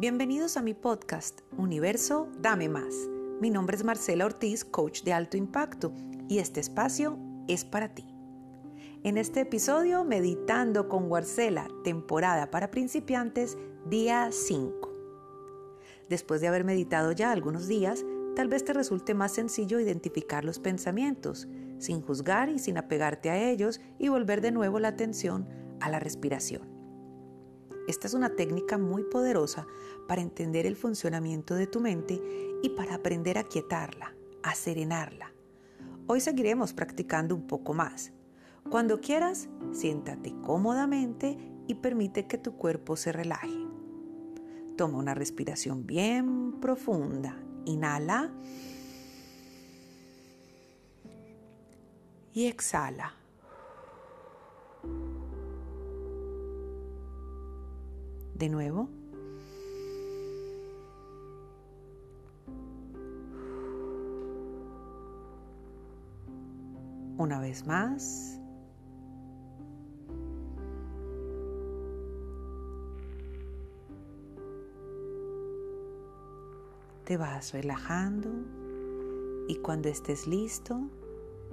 Bienvenidos a mi podcast Universo Dame Más. Mi nombre es Marcela Ortiz, coach de alto impacto, y este espacio es para ti. En este episodio, Meditando con Warcela, temporada para principiantes, día 5. Después de haber meditado ya algunos días, tal vez te resulte más sencillo identificar los pensamientos, sin juzgar y sin apegarte a ellos y volver de nuevo la atención a la respiración. Esta es una técnica muy poderosa para entender el funcionamiento de tu mente y para aprender a quietarla, a serenarla. Hoy seguiremos practicando un poco más. Cuando quieras, siéntate cómodamente y permite que tu cuerpo se relaje. Toma una respiración bien profunda. Inhala. Y exhala. De nuevo. Una vez más. Te vas relajando y cuando estés listo,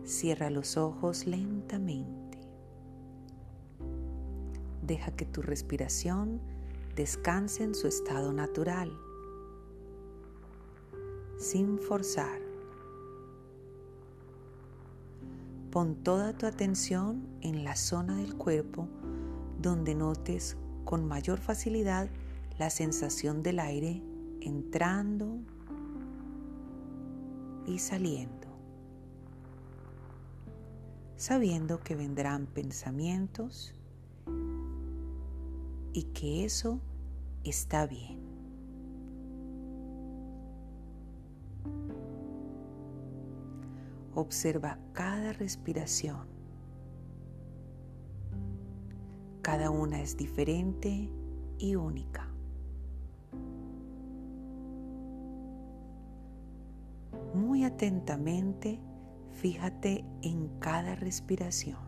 cierra los ojos lentamente. Deja que tu respiración descanse en su estado natural, sin forzar. Pon toda tu atención en la zona del cuerpo donde notes con mayor facilidad la sensación del aire entrando y saliendo, sabiendo que vendrán pensamientos y que eso está bien. Observa cada respiración. Cada una es diferente y única. Muy atentamente, fíjate en cada respiración.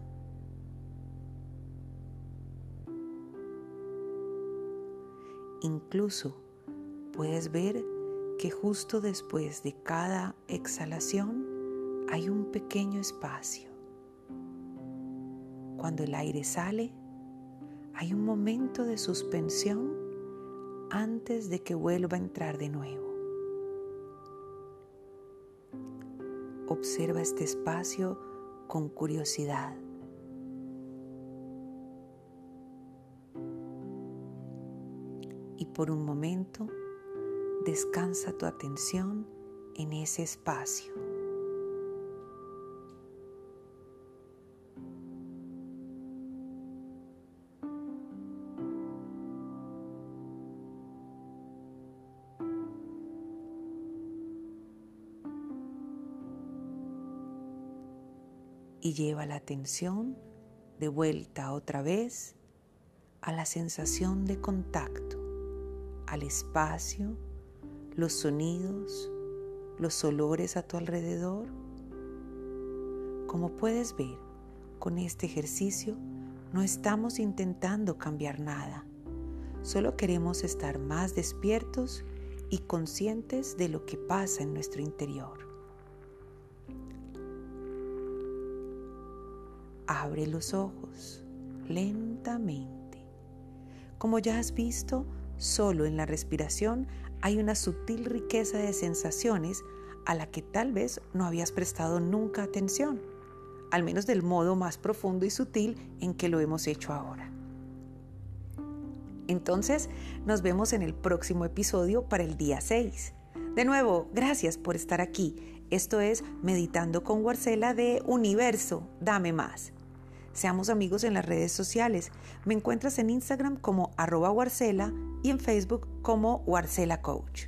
Incluso puedes ver que justo después de cada exhalación hay un pequeño espacio. Cuando el aire sale, hay un momento de suspensión antes de que vuelva a entrar de nuevo. Observa este espacio con curiosidad. Y por un momento descansa tu atención en ese espacio. Y lleva la atención de vuelta otra vez a la sensación de contacto al espacio, los sonidos, los olores a tu alrededor. Como puedes ver, con este ejercicio no estamos intentando cambiar nada, solo queremos estar más despiertos y conscientes de lo que pasa en nuestro interior. Abre los ojos lentamente. Como ya has visto, Solo en la respiración hay una sutil riqueza de sensaciones a la que tal vez no habías prestado nunca atención, al menos del modo más profundo y sutil en que lo hemos hecho ahora. Entonces, nos vemos en el próximo episodio para el día 6. De nuevo, gracias por estar aquí. Esto es Meditando con Warcela de Universo, dame más. Seamos amigos en las redes sociales. Me encuentras en Instagram como arroba Warcela y en Facebook como Warcela Coach.